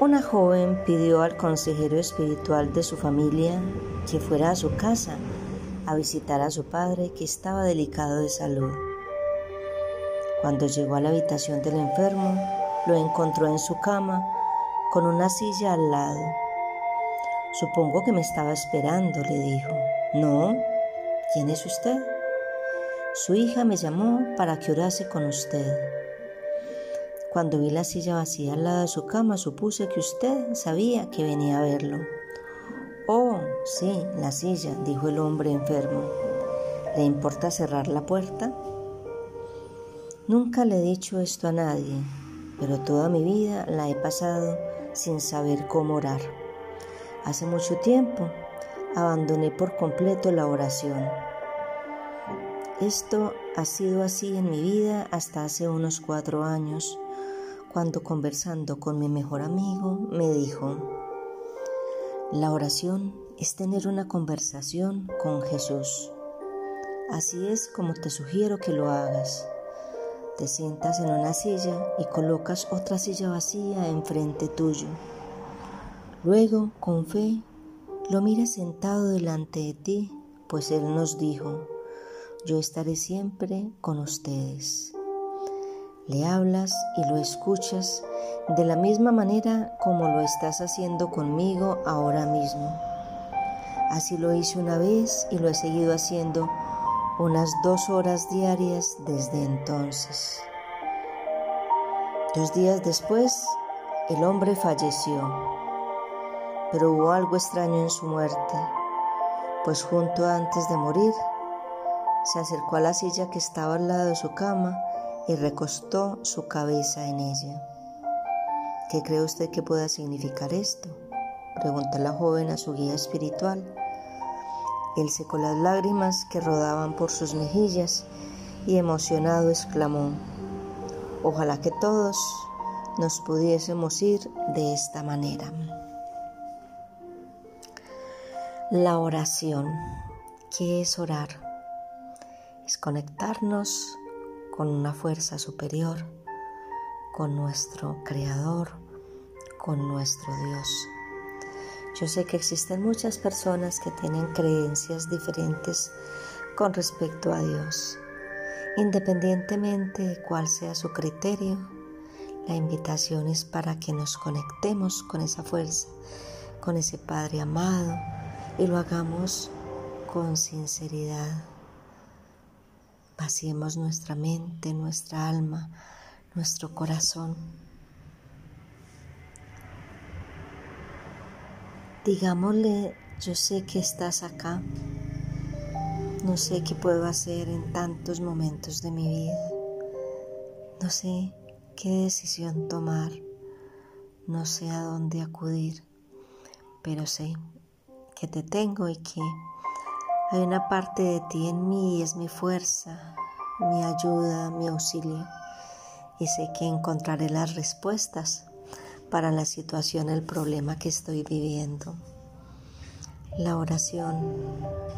Una joven pidió al consejero espiritual de su familia que fuera a su casa a visitar a su padre que estaba delicado de salud. Cuando llegó a la habitación del enfermo, lo encontró en su cama con una silla al lado. Supongo que me estaba esperando, le dijo. No, ¿quién es usted? Su hija me llamó para que orase con usted. Cuando vi la silla vacía al lado de su cama, supuse que usted sabía que venía a verlo. Oh, sí, la silla, dijo el hombre enfermo. ¿Le importa cerrar la puerta? Nunca le he dicho esto a nadie, pero toda mi vida la he pasado sin saber cómo orar. Hace mucho tiempo abandoné por completo la oración. Esto ha sido así en mi vida hasta hace unos cuatro años cuando conversando con mi mejor amigo me dijo, la oración es tener una conversación con Jesús. Así es como te sugiero que lo hagas. Te sientas en una silla y colocas otra silla vacía enfrente tuyo. Luego, con fe, lo miras sentado delante de ti, pues Él nos dijo, yo estaré siempre con ustedes. Le hablas y lo escuchas de la misma manera como lo estás haciendo conmigo ahora mismo. Así lo hice una vez y lo he seguido haciendo unas dos horas diarias desde entonces. Dos días después, el hombre falleció, pero hubo algo extraño en su muerte, pues junto antes de morir, se acercó a la silla que estaba al lado de su cama y recostó su cabeza en ella. ¿Qué cree usted que pueda significar esto? Preguntó la joven a su guía espiritual. Él secó las lágrimas que rodaban por sus mejillas y emocionado exclamó, ojalá que todos nos pudiésemos ir de esta manera. La oración. ¿Qué es orar? Es conectarnos con una fuerza superior, con nuestro Creador, con nuestro Dios. Yo sé que existen muchas personas que tienen creencias diferentes con respecto a Dios. Independientemente de cuál sea su criterio, la invitación es para que nos conectemos con esa fuerza, con ese Padre amado y lo hagamos con sinceridad Vaciemos nuestra mente, nuestra alma, nuestro corazón. Digámosle, yo sé que estás acá. No sé qué puedo hacer en tantos momentos de mi vida. No sé qué decisión tomar. No sé a dónde acudir. Pero sé que te tengo y que hay una parte de ti en mí y es mi fuerza, mi ayuda, mi auxilio. Y sé que encontraré las respuestas para la situación, el problema que estoy viviendo. La oración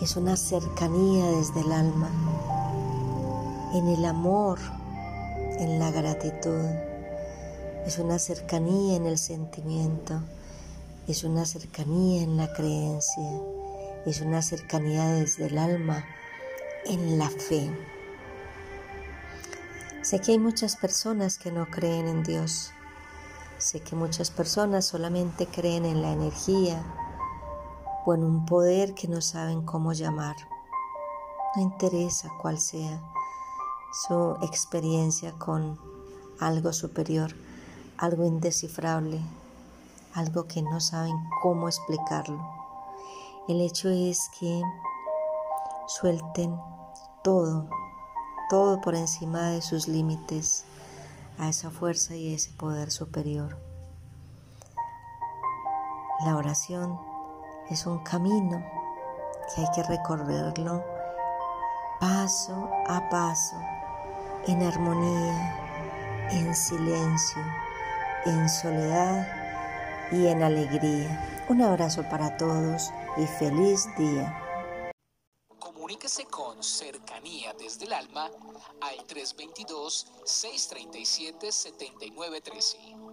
es una cercanía desde el alma, en el amor, en la gratitud. Es una cercanía en el sentimiento, es una cercanía en la creencia es una cercanía desde el alma en la fe. Sé que hay muchas personas que no creen en Dios. Sé que muchas personas solamente creen en la energía o en un poder que no saben cómo llamar. No interesa cuál sea su experiencia con algo superior, algo indescifrable, algo que no saben cómo explicarlo. El hecho es que suelten todo, todo por encima de sus límites a esa fuerza y ese poder superior. La oración es un camino que hay que recorrerlo paso a paso, en armonía, en silencio, en soledad y en alegría. Un abrazo para todos y feliz día. Comuníquese con cercanía desde el alma al 322-637-7913.